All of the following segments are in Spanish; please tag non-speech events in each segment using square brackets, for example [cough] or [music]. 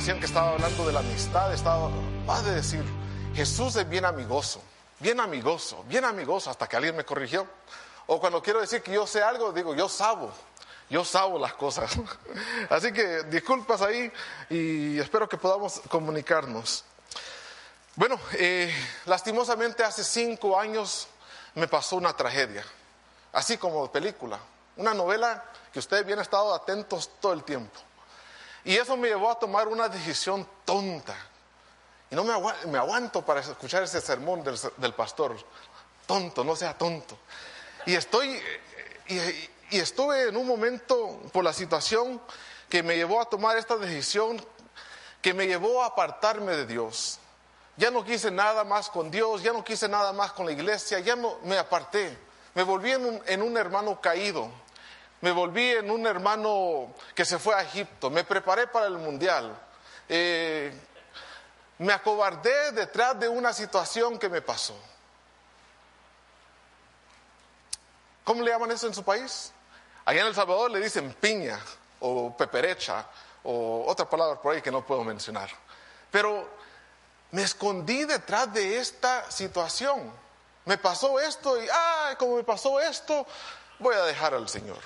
Ocasión que estaba hablando de la amistad, estaba, va de decir, Jesús es bien amigoso, bien amigoso, bien amigoso, hasta que alguien me corrigió. O cuando quiero decir que yo sé algo, digo, yo sabo, yo sabo las cosas. [laughs] Así que disculpas ahí y espero que podamos comunicarnos. Bueno, eh, lastimosamente hace cinco años me pasó una tragedia, así como película, una novela que ustedes bien han estado atentos todo el tiempo. Y eso me llevó a tomar una decisión tonta. Y no me, agu- me aguanto para escuchar ese sermón del, pastor. Tonto, no sea tonto. Y estoy, y, estuve en un momento por la situación que me llevó a tomar esta decisión, que me llevó a apartarme de Dios. Ya no quise nada más con Dios, ya no quise nada más con la iglesia, ya me aparté. Me volví en un hermano caído, me volví en un hermano que se fue a Egipto, me preparé para el mundial. Eh, me acobardé detrás de una situación que me pasó. ¿Cómo le llaman eso en su país? Allá en El Salvador le dicen piña o peperecha o otra palabra por ahí que no puedo mencionar. Pero me escondí detrás de esta situación. Me pasó esto y, ah, como me pasó esto, voy a dejar al Señor.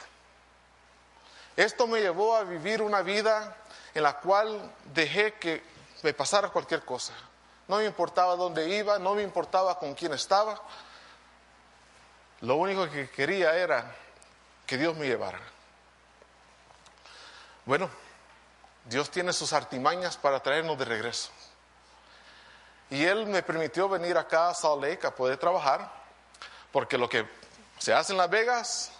Esto me llevó a vivir una vida en la cual dejé que me pasara cualquier cosa. No me importaba dónde iba, no me importaba con quién estaba. Lo único que quería era que Dios me llevara. Bueno, Dios tiene sus artimañas para traernos de regreso. Y Él me permitió venir acá a Salt Lake a poder trabajar, porque lo que se hace en Las Vegas,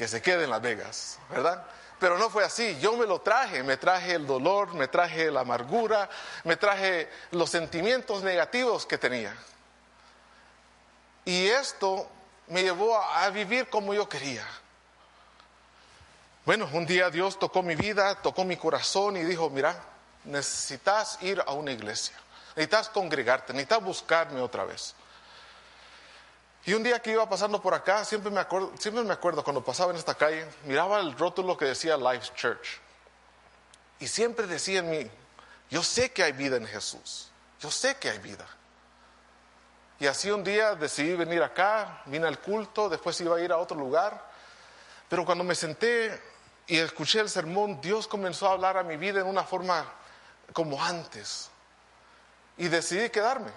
que se quede en Las Vegas, ¿verdad? Pero no fue así, yo me lo traje, me traje el dolor, me traje la amargura, me traje los sentimientos negativos que tenía. Y esto me llevó a, a vivir como yo quería. Bueno, un día Dios tocó mi vida, tocó mi corazón y dijo, mira, necesitas ir a una iglesia, necesitas congregarte, necesitas buscarme otra vez. Y un día que iba pasando por acá, siempre me acuerdo, siempre me acuerdo cuando pasaba en esta calle, miraba el rótulo que decía Life Church. Y siempre decía en mí, yo sé que hay vida en Jesús, yo sé que hay vida. Y así un día decidí venir acá, vine al culto, después iba a ir a otro lugar. Pero cuando me senté y escuché el sermón, Dios comenzó a hablar a mi vida en una forma como antes. Y decidí quedarme.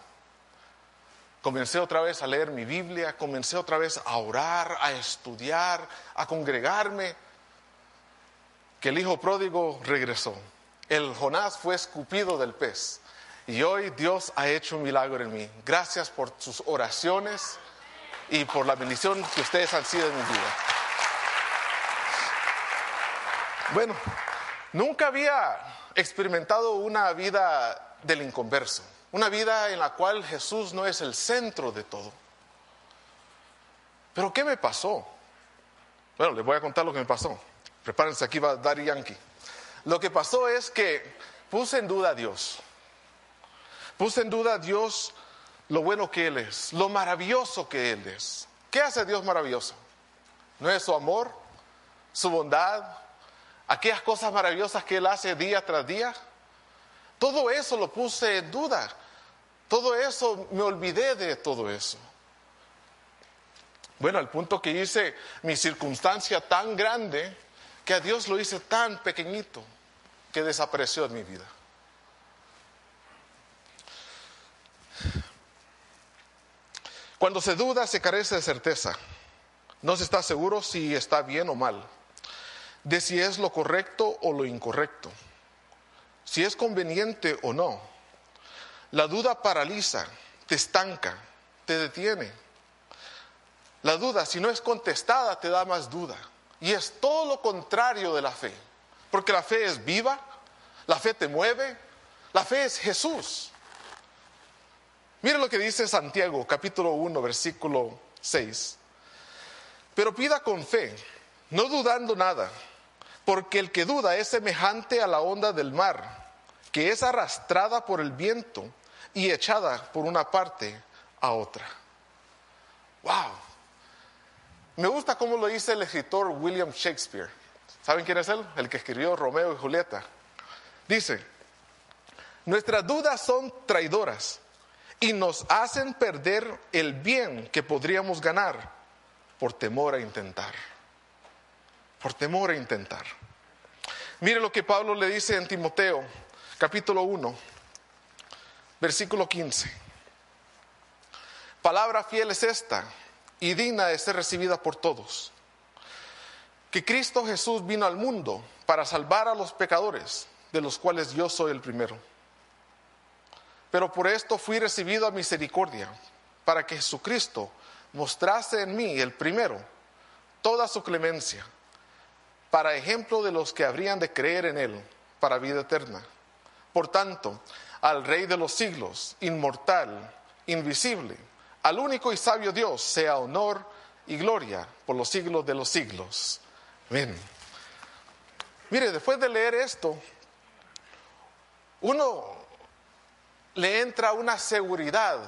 Comencé otra vez a leer mi Biblia, comencé otra vez a orar, a estudiar, a congregarme. Que el hijo pródigo regresó. El Jonás fue escupido del pez. Y hoy Dios ha hecho un milagro en mí. Gracias por sus oraciones y por la bendición que ustedes han sido en mi vida. Bueno, nunca había experimentado una vida del inconverso, una vida en la cual Jesús no es el centro de todo. Pero ¿qué me pasó? Bueno, les voy a contar lo que me pasó. Prepárense, aquí va Daddy Yankee. Lo que pasó es que puse en duda a Dios. Puse en duda a Dios lo bueno que Él es, lo maravilloso que Él es. ¿Qué hace Dios maravilloso? ¿No es su amor, su bondad, aquellas cosas maravillosas que Él hace día tras día? Todo eso lo puse en duda. Todo eso, me olvidé de todo eso. Bueno, al punto que hice mi circunstancia tan grande que a Dios lo hice tan pequeñito que desapareció en mi vida. Cuando se duda, se carece de certeza. No se está seguro si está bien o mal, de si es lo correcto o lo incorrecto, si es conveniente o no. La duda paraliza, te estanca, te detiene. La duda, si no es contestada, te da más duda. y es todo lo contrario de la fe. Porque la fe es viva, la fe te mueve, la fe es Jesús. Mire lo que dice Santiago, capítulo 1, versículo 6. Pero pida con fe, no dudando nada, porque el que duda es semejante a la onda del mar, que es arrastrada por el viento y echada por una parte a otra. ¡Wow! Me gusta cómo lo dice el escritor William Shakespeare. ¿Saben quién es él? El que escribió Romeo y Julieta. Dice, nuestras dudas son traidoras y nos hacen perder el bien que podríamos ganar por temor a intentar. Por temor a intentar. Mire lo que Pablo le dice en Timoteo, capítulo 1, versículo 15. Palabra fiel es esta y digna de ser recibida por todos. Que Cristo Jesús vino al mundo para salvar a los pecadores, de los cuales yo soy el primero. Pero por esto fui recibido a misericordia, para que Jesucristo mostrase en mí, el primero, toda su clemencia, para ejemplo de los que habrían de creer en Él, para vida eterna. Por tanto, al Rey de los siglos, inmortal, invisible, al único y sabio Dios, sea honor y gloria por los siglos de los siglos. Amén. Mire, después de leer esto, uno le entra una seguridad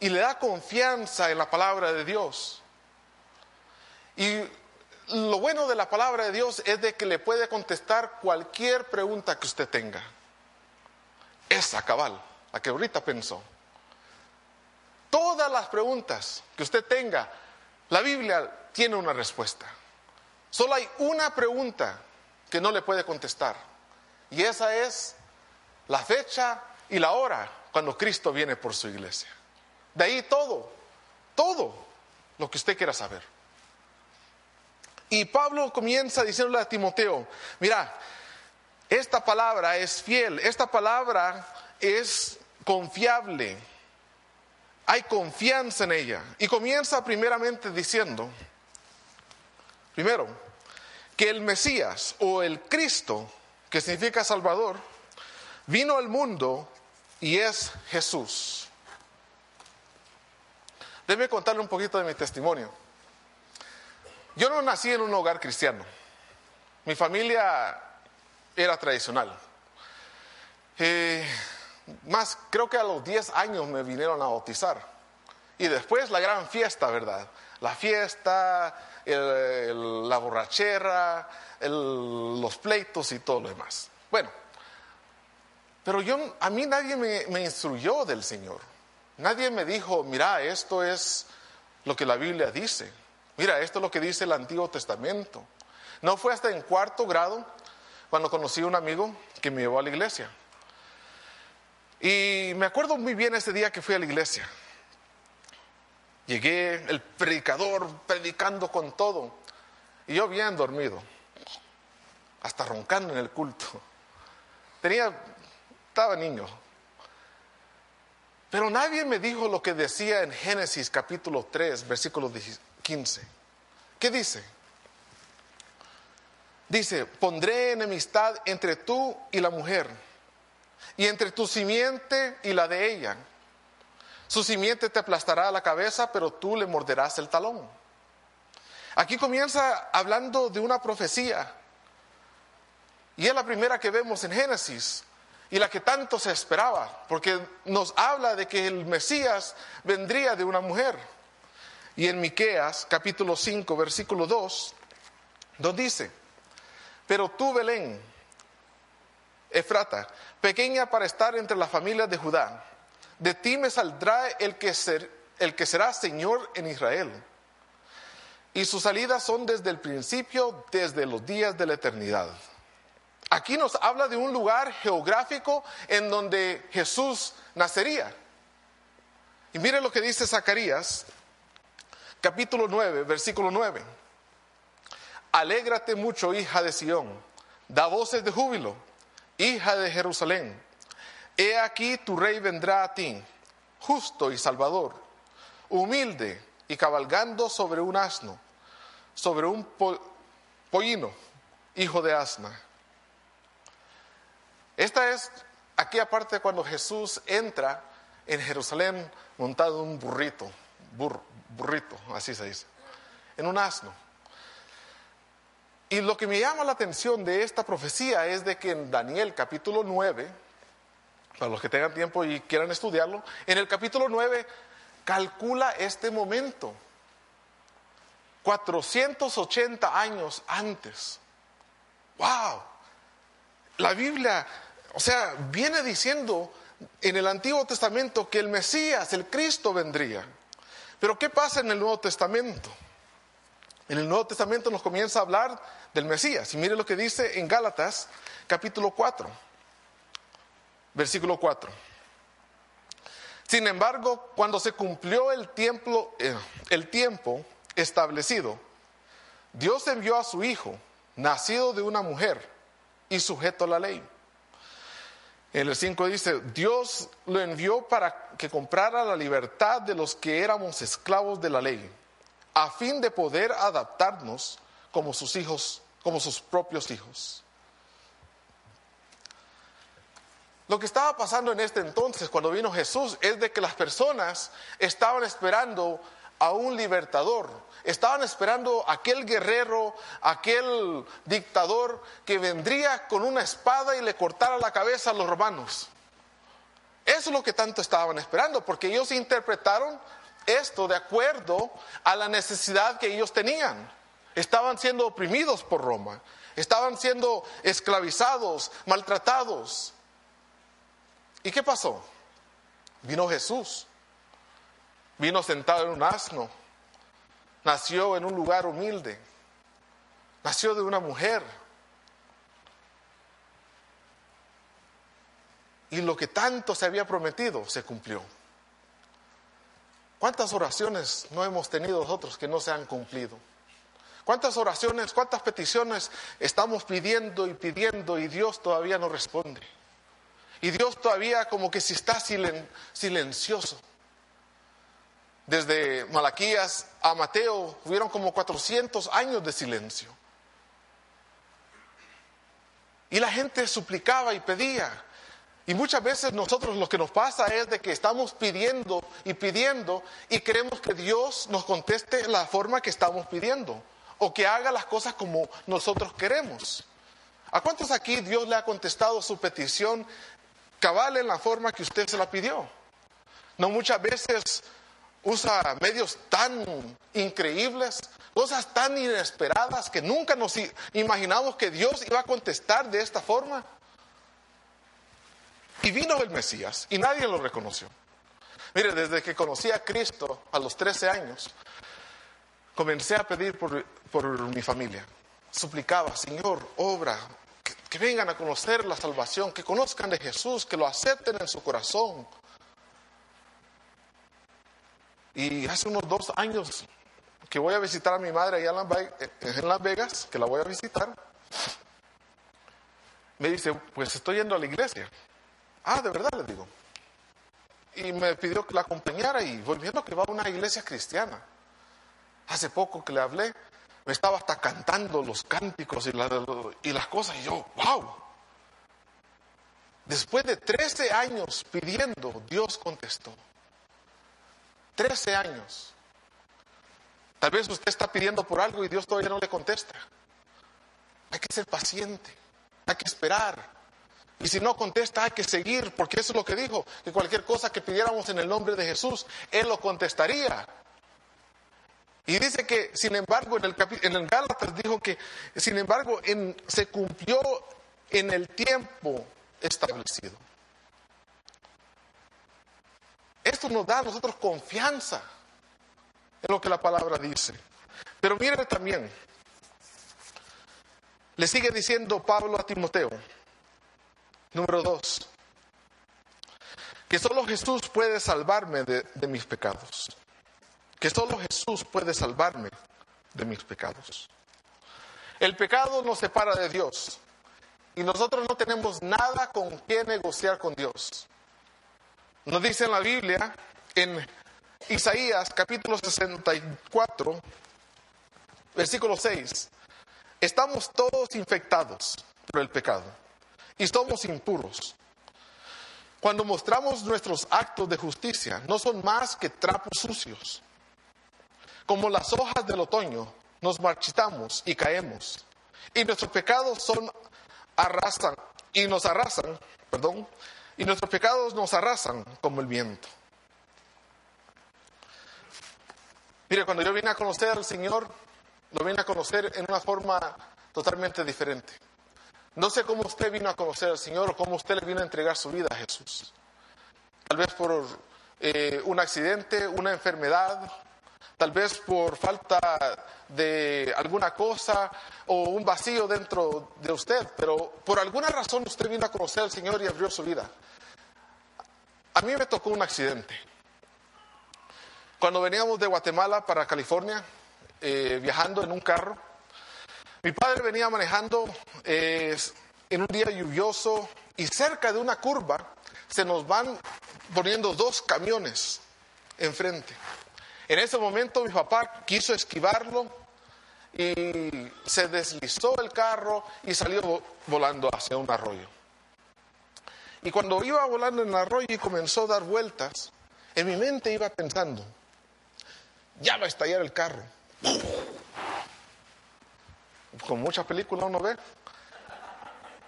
y le da confianza en la palabra de Dios. Y lo bueno de la palabra de Dios es de que le puede contestar cualquier pregunta que usted tenga. Esa cabal, la que ahorita pensó. Todas las preguntas que usted tenga, la Biblia tiene una respuesta. Solo hay una pregunta que no le puede contestar. Y esa es la fecha y la hora cuando Cristo viene por su iglesia. De ahí todo, todo lo que usted quiera saber. Y Pablo comienza diciéndole a Timoteo, mira, esta palabra es fiel, esta palabra es confiable, hay confianza en ella. Y comienza primeramente diciendo, primero, que el Mesías o el Cristo, que significa Salvador, vino al mundo y es Jesús. Debe contarle un poquito de mi testimonio. Yo no nací en un hogar cristiano. Mi familia era tradicional. Eh, más, creo que a los 10 años me vinieron a bautizar. Y después la gran fiesta, ¿verdad? La fiesta, la borrachera, los pleitos y todo lo demás. Bueno, pero yo, a mí nadie me, instruyó del Señor. Nadie me dijo, mira, esto es lo que la Biblia dice. Mira, esto es lo que dice el Antiguo Testamento. No fue hasta en cuarto grado cuando conocí a un amigo que me llevó a la iglesia. Y me acuerdo muy bien ese día que fui a la iglesia. Llegué, el predicador predicando con todo, y yo bien dormido, hasta roncando en el culto. Tenía estaba niño. Pero nadie me dijo lo que decía en Génesis capítulo 3, versículo 15. ¿Qué dice? Dice, pondré enemistad entre tú y la mujer, y entre tu simiente y la de ella. Su simiente te aplastará la cabeza, pero tú le morderás el talón. Aquí comienza hablando de una profecía. Y es la primera que vemos en Génesis y la que tanto se esperaba, porque nos habla de que el Mesías vendría de una mujer. Y en Miqueas, capítulo 5, versículo 2, nos dice: Pero tú, Belén, Efrata, pequeña para estar entre las familias de Judá, de ti me saldrá el que, ser, el que será Señor en Israel. Y sus salidas son desde el principio, desde los días de la eternidad. Aquí nos habla de un lugar geográfico en donde Jesús nacería. Y mire lo que dice Zacarías, capítulo 9, versículo 9. Alégrate mucho, hija de Sión, da voces de júbilo, hija de Jerusalén. He aquí tu rey vendrá a ti, justo y salvador, humilde y cabalgando sobre un asno, sobre un pollino, hijo de asna. Esta es aquella parte cuando Jesús entra en Jerusalén montado en un burrito, burrito, así se dice, en un asno. Y lo que me llama la atención de esta profecía es de que en Daniel capítulo 9, para los que tengan tiempo y quieran estudiarlo, en el capítulo 9 calcula este momento, 480 años antes. ¡Wow! La Biblia, o sea, viene diciendo en el Antiguo Testamento que el Mesías, el Cristo vendría. Pero ¿qué pasa en el Nuevo Testamento? En el Nuevo Testamento nos comienza a hablar del Mesías. Y mire lo que dice en Gálatas capítulo 4, versículo 4. Sin embargo, cuando se cumplió el tiempo, eh, el tiempo establecido, Dios envió a su Hijo, nacido de una mujer y sujeto a la ley. En el 5 dice, Dios lo envió para que comprara la libertad de los que éramos esclavos de la ley, a fin de poder adaptarnos como sus hijos, como sus propios hijos. Lo que estaba pasando en este entonces, cuando vino Jesús, es de que las personas estaban esperando a un libertador, estaban esperando aquel guerrero, aquel dictador que vendría con una espada y le cortara la cabeza a los romanos. Eso es lo que tanto estaban esperando, porque ellos interpretaron esto de acuerdo a la necesidad que ellos tenían. Estaban siendo oprimidos por Roma, estaban siendo esclavizados, maltratados. ¿Y qué pasó? Vino Jesús, vino sentado en un asno, nació en un lugar humilde, nació de una mujer. Y lo que tanto se había prometido se cumplió. ¿Cuántas oraciones no hemos tenido nosotros que no se han cumplido? ¿Cuántas oraciones, cuántas peticiones estamos pidiendo y pidiendo y Dios todavía no responde? Y Dios todavía como que si está silencioso. Desde Malaquías a Mateo hubieron como 400 años de silencio. Y la gente suplicaba y pedía. Y muchas veces nosotros lo que nos pasa es de que estamos pidiendo y pidiendo y queremos que Dios nos conteste la forma que estamos pidiendo o que haga las cosas como nosotros queremos. ¿A cuántos aquí Dios le ha contestado su petición cabal en la forma que usted se la pidió. No muchas veces usa medios tan increíbles, cosas tan inesperadas que nunca nos imaginamos que Dios iba a contestar de esta forma. Y vino el Mesías y nadie lo reconoció. Mire, desde que conocí a Cristo a los 13 años, comencé a pedir por, mi familia. Suplicaba, Señor, obra, que vengan a conocer la salvación, que conozcan de Jesús, que lo acepten en su corazón. Y hace unos dos años que voy a visitar a mi madre allá en Las Vegas, que la voy a visitar, me dice, pues estoy yendo a la iglesia. Ah, de verdad le digo. Y me pidió que la acompañara y volviendo que va a una iglesia cristiana. Hace poco que le hablé, me estaba hasta cantando los cánticos y, y las cosas, y yo, wow. Después de 13 años pidiendo, Dios contestó. 13 años. Tal vez usted está pidiendo por algo y Dios todavía no le contesta. Hay que ser paciente, hay que esperar. Y si no contesta, hay que seguir, porque eso es lo que dijo, que cualquier cosa que pidiéramos en el nombre de Jesús, Él lo contestaría. Y dice que, sin embargo, en el, en el Gálatas dijo que, sin embargo, en, se cumplió en el tiempo establecido. Esto nos da a nosotros confianza en lo que la palabra dice. Pero mire también, le sigue diciendo Pablo a Timoteo, número dos, que solo Jesús puede salvarme de mis pecados que solo Jesús puede salvarme de mis pecados. El pecado nos separa de Dios y nosotros no tenemos nada con qué negociar con Dios. Nos dice en la Biblia, en Isaías capítulo 64, Versículo 6. Estamos todos infectados por el pecado y somos impuros. Cuando mostramos nuestros actos de justicia, no son más que trapos sucios. Como las hojas del otoño, nos marchitamos y caemos. Y nuestros pecados son arrasan y nos arrasan, perdón, y nuestros pecados nos arrasan como el viento. Mire, cuando yo vine a conocer al Señor, lo vine a conocer en una forma totalmente diferente. No sé cómo usted vino a conocer al Señor o cómo usted le vino a entregar su vida a Jesús. Tal vez por eh, un accidente, una enfermedad, tal vez por falta de alguna cosa o un vacío dentro de usted, pero por alguna razón usted vino a conocer al Señor y abrió su vida. A mí me tocó un accidente. Cuando veníamos de Guatemala para California, eh, viajando en un carro, mi padre venía manejando eh, en un día lluvioso y cerca de una curva se nos van poniendo dos camiones enfrente. En ese momento mi papá quiso esquivarlo y se deslizó el carro y salió volando hacia un arroyo. Y cuando iba volando en el arroyo y comenzó a dar vueltas, en mi mente iba pensando, ya va a estallar el carro. Con muchas películas uno ve.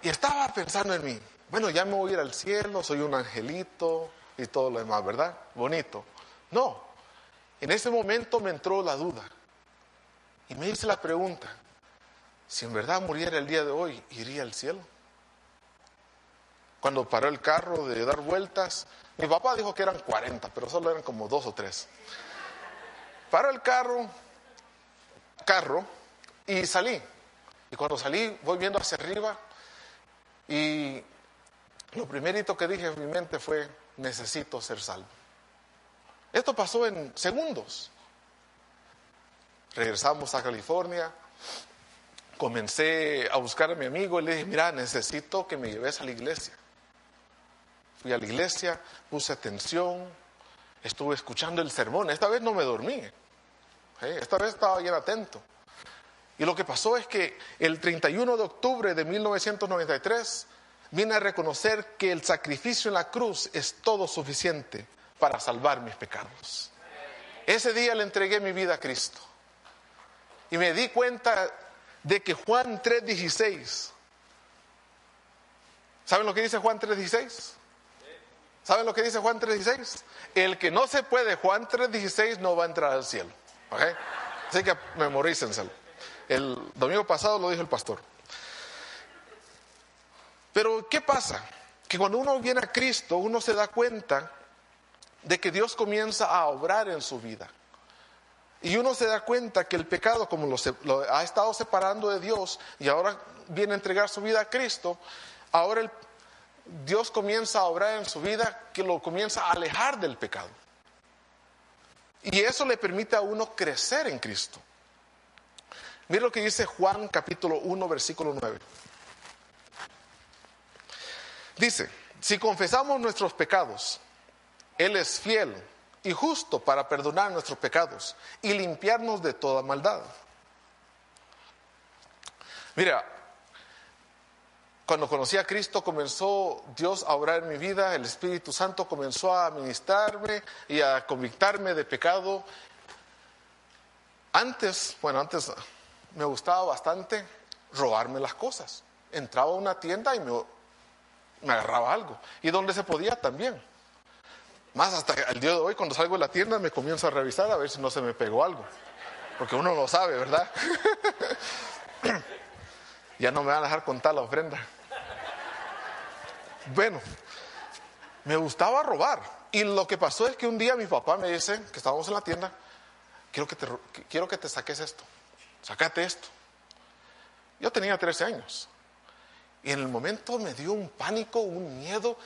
Y estaba pensando en mí, bueno, ya me voy a ir al cielo, soy un angelito y todo lo demás, ¿verdad? Bonito. No, en ese momento me entró la duda y me hice la pregunta, si en verdad muriera el día de hoy, ¿iría al cielo? Cuando paró el carro de dar vueltas, mi papá dijo que eran 40, pero solo eran como dos o tres. Paro el carro, carro, y salí. Y cuando salí, voy viendo hacia arriba y lo primerito que dije en mi mente fue, necesito ser salvo. Esto pasó en segundos. Regresamos a California, comencé a buscar a mi amigo y le dije, mira, necesito que me lleves a la iglesia. Fui a la iglesia, puse atención, estuve escuchando el sermón. Esta vez no me dormí. ¿eh? Esta vez estaba bien atento. Y lo que pasó es que el 31 de octubre de 1993 vine a reconocer que el sacrificio en la cruz es todo suficiente para salvar mis pecados. Ese día le entregué mi vida a Cristo. Y me di cuenta de que Juan 3:16, ¿saben lo que dice Juan 3:16? ¿Saben lo que dice Juan 3:16? El que no se puede, Juan 3:16 no va a entrar al cielo. Así que memorícenselo. El domingo pasado lo dijo el pastor. Pero ¿qué pasa? Que cuando uno viene a Cristo, uno se da cuenta de que Dios comienza a obrar en su vida. Y uno se da cuenta que el pecado, como lo, ha estado separando de Dios y ahora viene a entregar su vida a Cristo, ahora el, Dios comienza a obrar en su vida que lo comienza a alejar del pecado. Y eso le permite a uno crecer en Cristo. Mira lo que dice Juan capítulo 1, versículo 9. Dice, si confesamos nuestros pecados, Él es fiel y justo para perdonar nuestros pecados y limpiarnos de toda maldad. Mira, cuando conocí a Cristo comenzó Dios a obrar en mi vida, el Espíritu Santo comenzó a ministrarme y a convictarme de pecado. Antes, bueno, antes me gustaba bastante robarme las cosas. Entraba a una tienda y me, agarraba algo. Y donde se podía también. Más hasta el día de hoy, cuando salgo de la tienda, me comienzo a revisar a ver si no se me pegó algo. Porque uno lo sabe, ¿verdad? [clears throat] ya no me van a dejar contar la ofrenda. Bueno, me gustaba robar. Y lo que pasó es que un día mi papá me dice, que estábamos en la tienda, quiero que te saques esto. Sácate esto. Yo tenía 13 años. Y en el momento me dio un pánico, un miedo,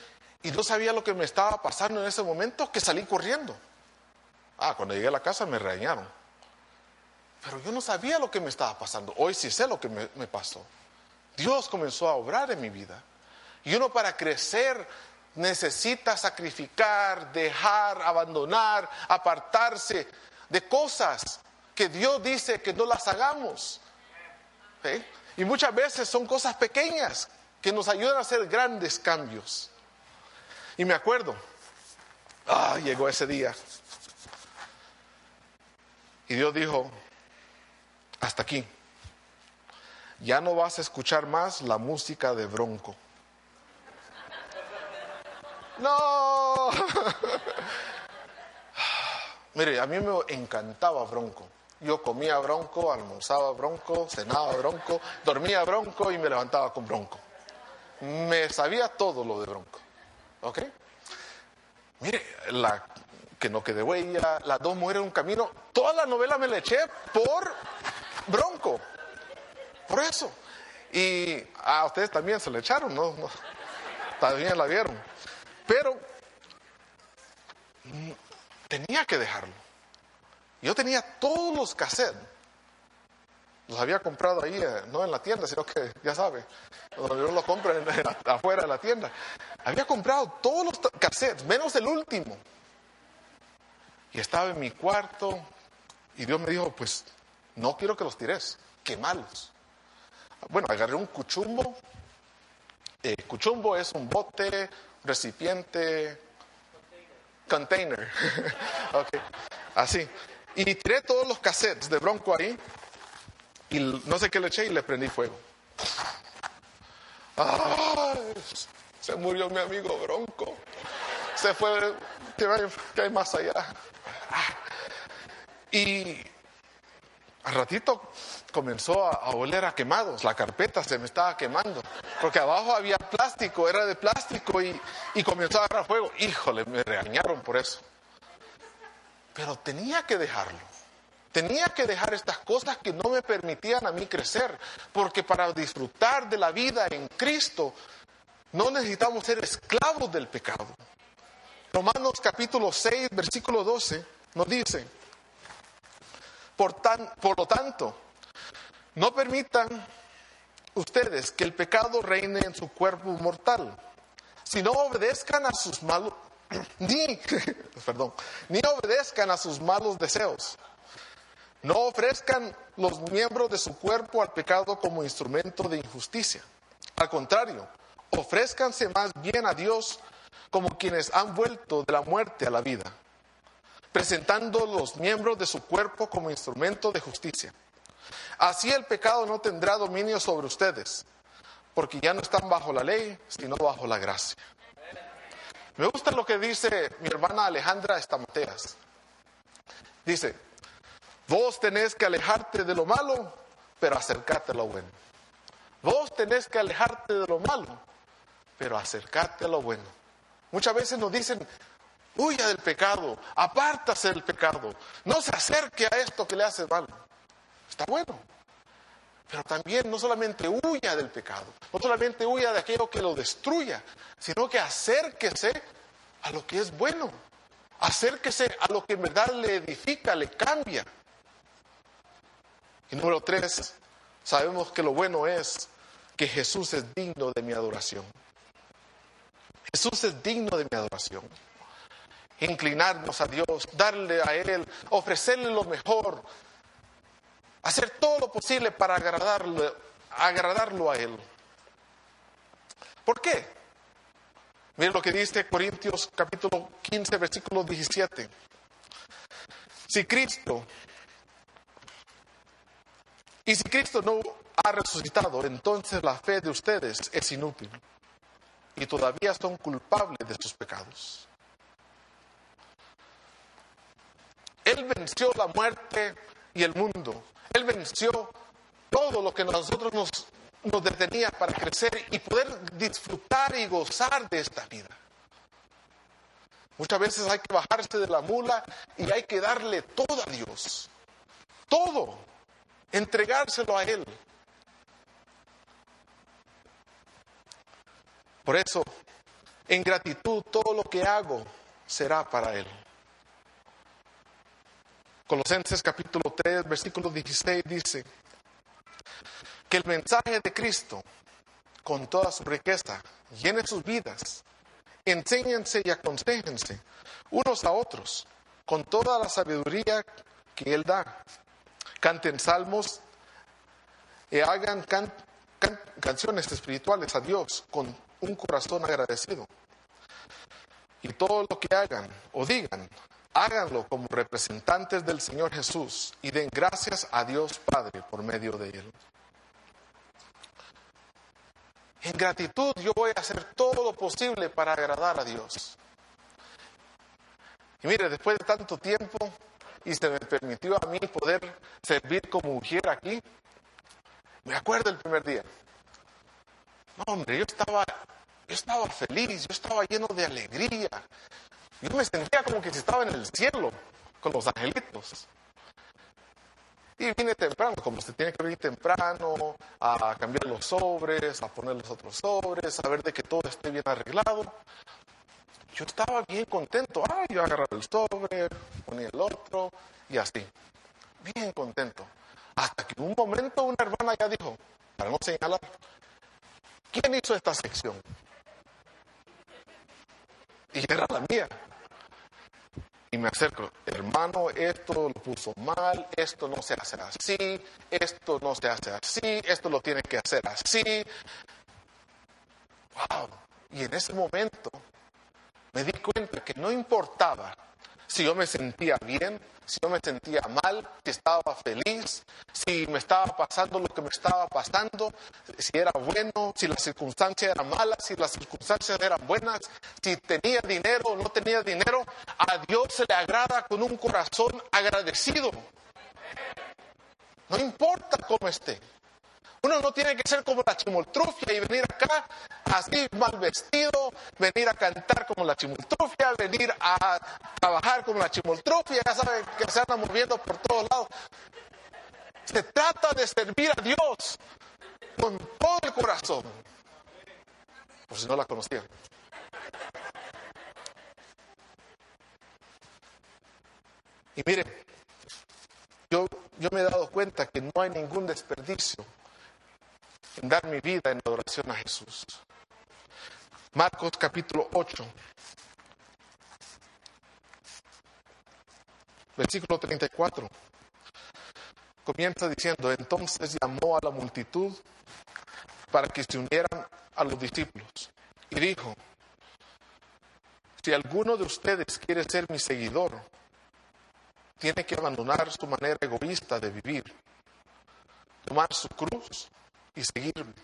y no sabía lo que me estaba pasando en ese momento, que salí corriendo. Ah, cuando llegué a la casa me regañaron. Pero yo no sabía lo que me estaba pasando. Hoy sí sé lo que me pasó. Dios comenzó a obrar en mi vida. Y uno para crecer necesita sacrificar, dejar, abandonar, apartarse de cosas que Dios dice que no las hagamos. ¿Sí? Y muchas veces son cosas pequeñas que nos ayudan a hacer grandes cambios. Y me acuerdo, ah, llegó ese día. Y Dios dijo, hasta aquí. Ya no vas a escuchar más la música de Bronco. [laughs] No. [laughs] Mire, a mí me encantaba Bronco. Yo comía bronco, almorzaba bronco, cenaba bronco, dormía bronco y me levantaba con bronco. Me sabía todo lo de bronco. ¿Ok? Mire, la que no quede huella, las dos mujeres en un camino, toda la novela me la eché por bronco. Por eso. Y a ustedes también se le echaron, ¿no? no también la vieron. Pero tenía que dejarlo. Yo tenía todos los cassettes. Los había comprado ahí, eh, no en la tienda, sino que, ya sabe, donde uno los compra afuera de la tienda. Había comprado todos los cassettes, menos el último. Y estaba en mi cuarto y Dios me dijo, pues no quiero que los tires, quemalos. Bueno, agarré un cuchumbo. Eh, cuchumbo es un bote, recipiente, container. [laughs] okay. Así. Y tiré todos los cassettes de Bronco ahí y no sé qué le eché y le prendí fuego. se murió mi amigo Bronco. Se fue, ¿qué hay más allá? Y al ratito comenzó a, oler a quemados, la carpeta se me estaba quemando, porque abajo había plástico, era de plástico y, y comenzó a agarrar fuego. Híjole, me regañaron por eso. Pero tenía que dejarlo. Tenía que dejar estas cosas que no me permitían a mí crecer, porque para disfrutar de la vida en Cristo no necesitamos ser esclavos del pecado. Romanos capítulo 6, versículo 12 nos dice, por, tan, por lo tanto, no permitan ustedes que el pecado reine en su cuerpo mortal, sino obedezcan a sus malos, ni, [laughs] perdón, ni obedezcan a sus malos deseos. No ofrezcan los miembros de su cuerpo al pecado como instrumento de injusticia. Al contrario, ofrézcanse más bien a Dios como quienes han vuelto de la muerte a la vida, presentando los miembros de su cuerpo como instrumento de justicia. Así el pecado no tendrá dominio sobre ustedes, porque ya no están bajo la ley, sino bajo la gracia. Me gusta lo que dice mi hermana Alejandra Estamateas. Dice, vos tenés que alejarte de lo malo, pero acercarte a lo bueno. Vos tenés que alejarte de lo malo, pero acercarte a lo bueno. Muchas veces nos dicen, huya del pecado, apártase del pecado, no se acerque a esto que le hace mal. Está bueno. Pero también no solamente huya del pecado, no solamente huya de aquello que lo destruya, sino que acérquese a lo que es bueno. Acérquese a lo que en verdad le edifica, le cambia. Y número tres, sabemos que lo bueno es que Jesús es digno de mi adoración. Jesús es digno de mi adoración. Inclinarnos a Dios, darle a Él, ofrecerle lo mejor, hacer todo lo posible para agradarlo, agradarlo a Él. ¿Por qué? Miren lo que dice Corintios capítulo 15, versículo 17. Si Cristo, y si Cristo no ha resucitado, entonces la fe de ustedes es inútil y todavía son culpables de sus pecados. Él venció la muerte y el mundo. Él venció todo lo que nosotros nos, nos detenía para crecer y poder disfrutar y gozar de esta vida. Muchas veces hay que bajarse de la mula y hay que darle todo a Dios. Todo. Entregárselo a Él. Por eso, en gratitud, todo lo que hago será para Él. Colosenses capítulo 3, versículo 16 dice que el mensaje de Cristo, con toda su riqueza, llene sus vidas. Enséñense y aconsejense unos a otros con toda la sabiduría que Él da. canten salmos y hagan canciones espirituales a Dios con un corazón agradecido. Y todo lo que hagan o digan, háganlo como representantes del Señor Jesús y den gracias a Dios Padre por medio de Él. En gratitud yo voy a hacer todo lo posible para agradar a Dios. Y mire, después de tanto tiempo y se me permitió a mí poder servir como mujer aquí, me acuerdo el primer día. No, hombre, yo estaba, yo estaba feliz, yo estaba lleno de alegría. Yo me sentía como que si estaba en el cielo con los angelitos. Y vine temprano, como se tiene que venir temprano, a cambiar los sobres, a poner los otros sobres, a ver de que todo esté bien arreglado. Yo estaba bien contento. Ah, yo agarraba el sobre, ponía el otro y así. Bien contento. Hasta que un momento una hermana ya dijo, para no señalar, ¿quién hizo esta sección? Y era la mía. Y me acerco, hermano, esto lo puso mal, esto no se hace así, esto no se hace así, esto lo tiene que hacer así. Wow. Y en ese momento me di cuenta que no importaba si yo me sentía bien, si yo me sentía mal, si estaba feliz, si me estaba pasando lo que me estaba pasando, si era bueno, si las circunstancias eran malas, si las circunstancias eran buenas, si tenía dinero o no tenía dinero, a Dios se le agrada con un corazón agradecido. No importa cómo esté. Uno no tiene que ser como la chimoltrufia y venir acá así mal vestido, venir a cantar como la chimoltrufia, venir a trabajar como la chimoltrufia, ya saben que se anda moviendo por todos lados. Se trata de servir a Dios con todo el corazón. Por si no la conocían. Y miren, yo, yo me he dado cuenta que no hay ningún desperdicio en dar mi vida en adoración a Jesús. Marcos capítulo 8, versículo 34. Comienza diciendo, entonces llamó a la multitud para que se unieran a los discípulos y dijo, si alguno de ustedes quiere ser mi seguidor, tiene que abandonar su manera egoísta de vivir, tomar su cruz y seguirme.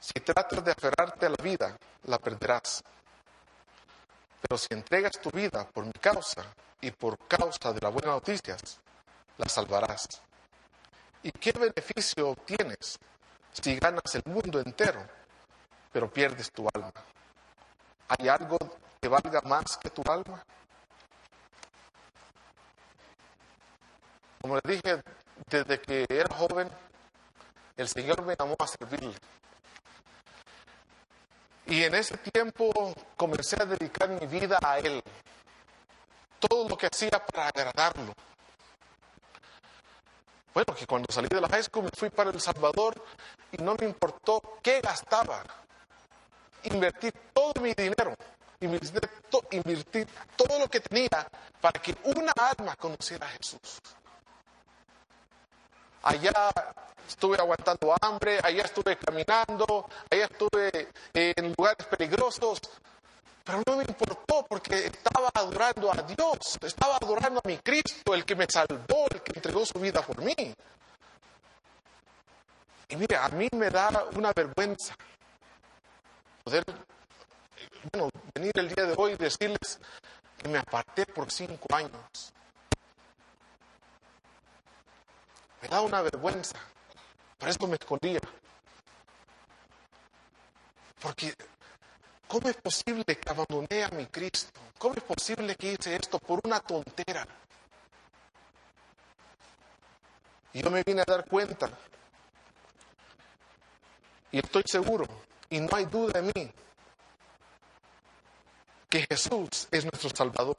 Si tratas de aferrarte a la vida, la perderás. Pero si entregas tu vida por mi causa y por causa de las buenas noticias, la salvarás. ¿Y qué beneficio obtienes si ganas el mundo entero, pero pierdes tu alma? ¿Hay algo que valga más que tu alma? Como le dije, desde que era joven, el Señor me llamó a servirle. Y en ese tiempo comencé a dedicar mi vida a Él. Todo lo que hacía para agradarlo. Bueno, que cuando salí de la high school me fui para El Salvador y no me importó qué gastaba. Invertí todo mi dinero, invertí todo lo que tenía para que una alma conociera a Jesús. Allá estuve aguantando hambre, allá estuve caminando, allá estuve en lugares peligrosos, pero no me importó porque estaba adorando a Dios, estaba adorando a mi Cristo, el que me salvó, el que entregó su vida por mí. Y mire, a mí me da una vergüenza poder, bueno, venir el día de hoy y decirles que me aparté por cinco años. Me da una vergüenza. Por eso me escondía. Porque, ¿cómo es posible que abandoné a mi Cristo? ¿Cómo es posible que hice esto por una tontera? Y yo me vine a dar cuenta. Y estoy seguro, y no hay duda en mí, que Jesús es nuestro Salvador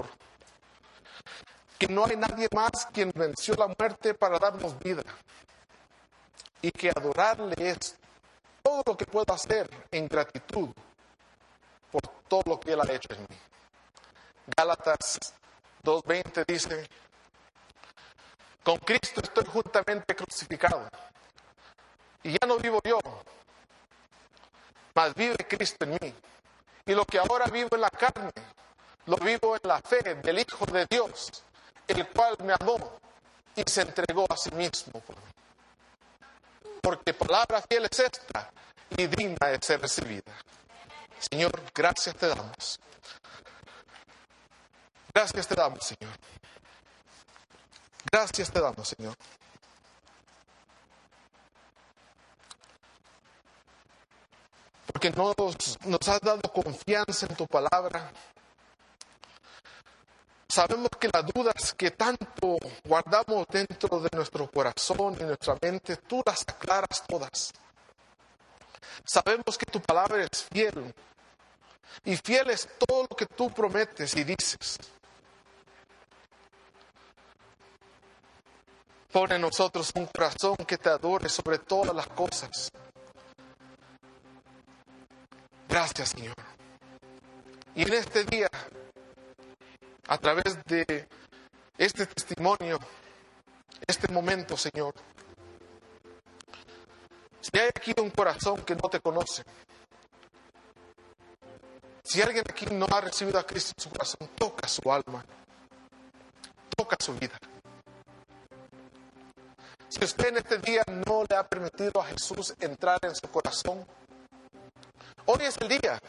que no hay nadie más quien venció la muerte para darnos vida y que adorarle es todo lo que puedo hacer en gratitud por todo lo que Él ha hecho en mí. Gálatas 2.20 dice, Con Cristo estoy juntamente crucificado. Y ya no vivo yo, mas vive Cristo en mí. Y lo que ahora vivo en la carne, lo vivo en la fe del Hijo de Dios, el cual me amó y se entregó a sí mismo por mí. Porque palabra fiel es esta y digna de ser recibida. Señor, gracias te damos. Gracias te damos, Señor. Gracias te damos, Señor. Porque nos, nos has dado confianza en tu palabra. Sabemos que las dudas que tanto guardamos dentro de nuestro corazón y nuestra mente, tú las aclaras todas. Sabemos que tu palabra es fiel. Y fiel es todo lo que tú prometes y dices. Pon en nosotros un corazón que te adore sobre todas las cosas. Gracias, Señor. Y en este día, a través de este testimonio, este momento, Señor, si hay aquí un corazón que no te conoce, si alguien aquí no ha recibido a Cristo en su corazón, toca su alma, toca su vida. Si usted en este día no le ha permitido a Jesús entrar en su corazón, hoy es el día.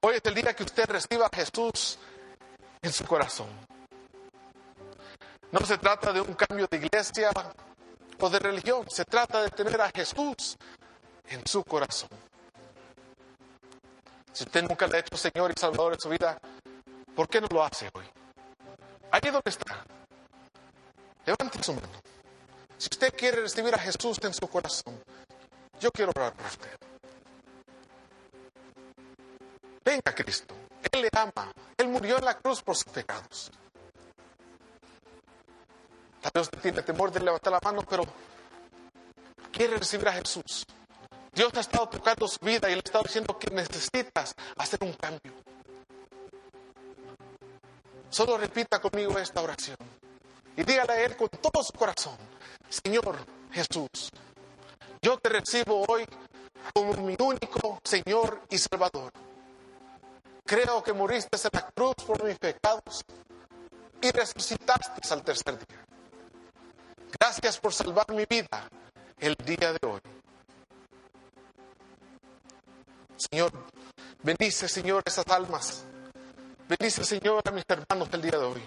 Hoy es el día que usted reciba a Jesús en su corazón. No se trata de un cambio de iglesia o de religión, se trata de tener a Jesús en su corazón. Si usted nunca le ha hecho Señor y Salvador en su vida, ¿por qué no lo hace hoy? Ahí donde está. Levante su mano. Si usted quiere recibir a Jesús en su corazón, yo quiero orar por usted. Venga Cristo, Él le ama, Él murió en la cruz por sus pecados. Tal vez tiene temor de levantar la mano, pero quiere recibir a Jesús. Dios ha estado tocando su vida y le ha estado diciendo que necesitas hacer un cambio. Solo repita conmigo esta oración y dígale a Él con todo su corazón, Señor Jesús, yo te recibo hoy como mi único Señor y Salvador. Creo que moriste en la cruz por mis pecados y resucitaste al tercer día. Gracias por salvar mi vida el día de hoy. Señor, bendice, Señor, esas almas. Bendice, Señor, a mis hermanos el día de hoy.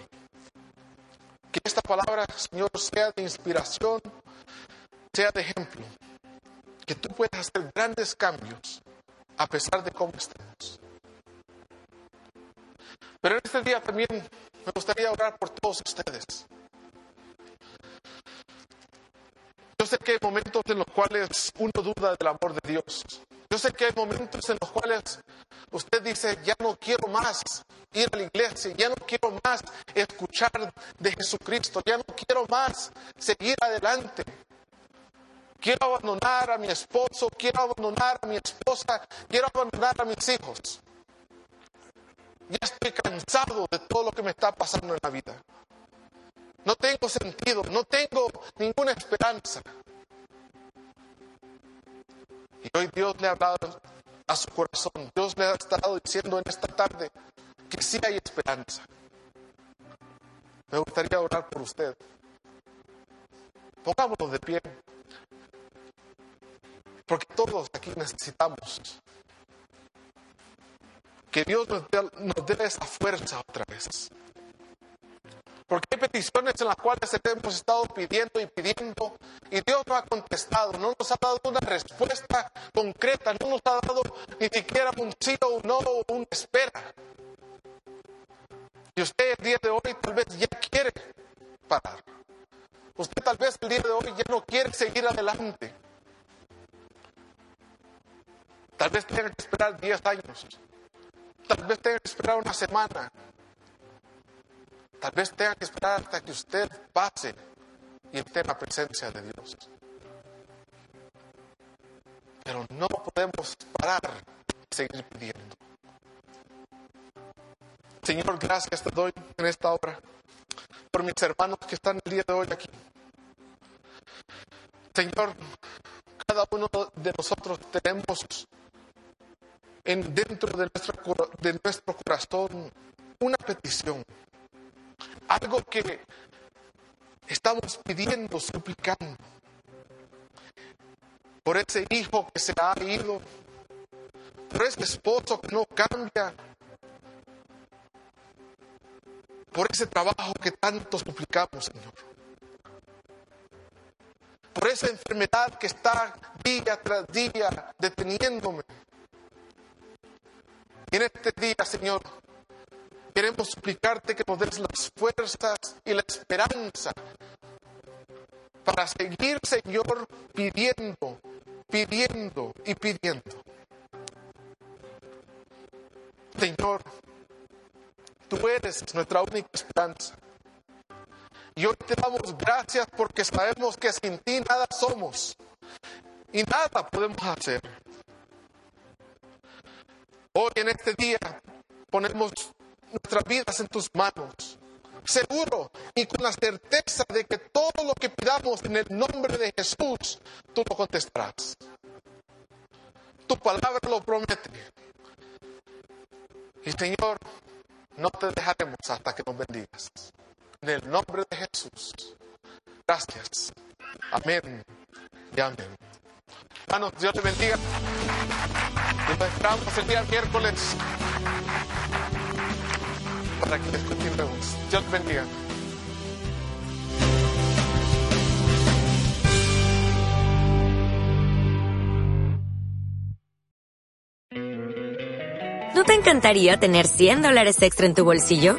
Que esta palabra, Señor, sea de inspiración, sea de ejemplo. Que tú puedas hacer grandes cambios a pesar de cómo estemos. Pero en este día también me gustaría orar por todos ustedes. Yo sé que hay momentos en los cuales uno duda del amor de Dios. Yo sé que hay momentos en los cuales usted dice, ya no quiero más ir a la iglesia, ya no quiero más escuchar de Jesucristo, ya no quiero más seguir adelante. Quiero abandonar a mi esposo, quiero abandonar a mi esposa, quiero abandonar a mis hijos. Ya estoy cansado de todo lo que me está pasando en la vida. No tengo sentido, no tengo ninguna esperanza. Y hoy Dios le ha hablado a su corazón. Dios le ha estado diciendo en esta tarde que sí hay esperanza. Me gustaría orar por usted. Pongámonos de pie. Porque todos aquí necesitamos que Dios nos dé, esa fuerza otra vez. Porque hay peticiones en las cuales hemos estado pidiendo y pidiendo y Dios no ha contestado, no nos ha dado una respuesta concreta, no nos ha dado ni siquiera un sí o un no o una espera. Y usted el día de hoy tal vez ya quiere parar. Usted tal vez el día de hoy ya no quiere seguir adelante. Tal vez tenga que esperar 10 años. Tal vez tenga que esperar una semana. Tal vez tenga que esperar hasta que usted pase y esté en la presencia de Dios. Pero no podemos parar y seguir pidiendo. Señor, gracias te doy en esta hora. Por mis hermanos que están el día de hoy aquí. Señor, cada uno de nosotros tenemos en, dentro de nuestro, de nuestro corazón una petición, algo que estamos pidiendo, suplicando, por ese hijo que se ha ido, por ese esposo que no cambia, por ese trabajo que tanto suplicamos, Señor. Por esa enfermedad que está día tras día deteniéndome. Y en este día, Señor, queremos suplicarte que nos des las fuerzas y la esperanza para seguir, Señor, pidiendo, pidiendo y pidiendo. Señor, tú eres nuestra única esperanza. Y hoy te damos gracias porque sabemos que sin ti nada somos y nada podemos hacer. Hoy en este día ponemos nuestras vidas en tus manos, seguro y con la certeza de que todo lo que pidamos en el nombre de Jesús, tú lo contestarás. Tu palabra lo promete. Y Señor, no te dejaremos hasta que nos bendigas. En el nombre de Jesús. Gracias. Amén y amén. Hermanos, Dios te bendiga. Nos esperamos el día miércoles para que continuemos. Dios te bendiga. ¿No te encantaría tener 100 dólares extra en tu bolsillo?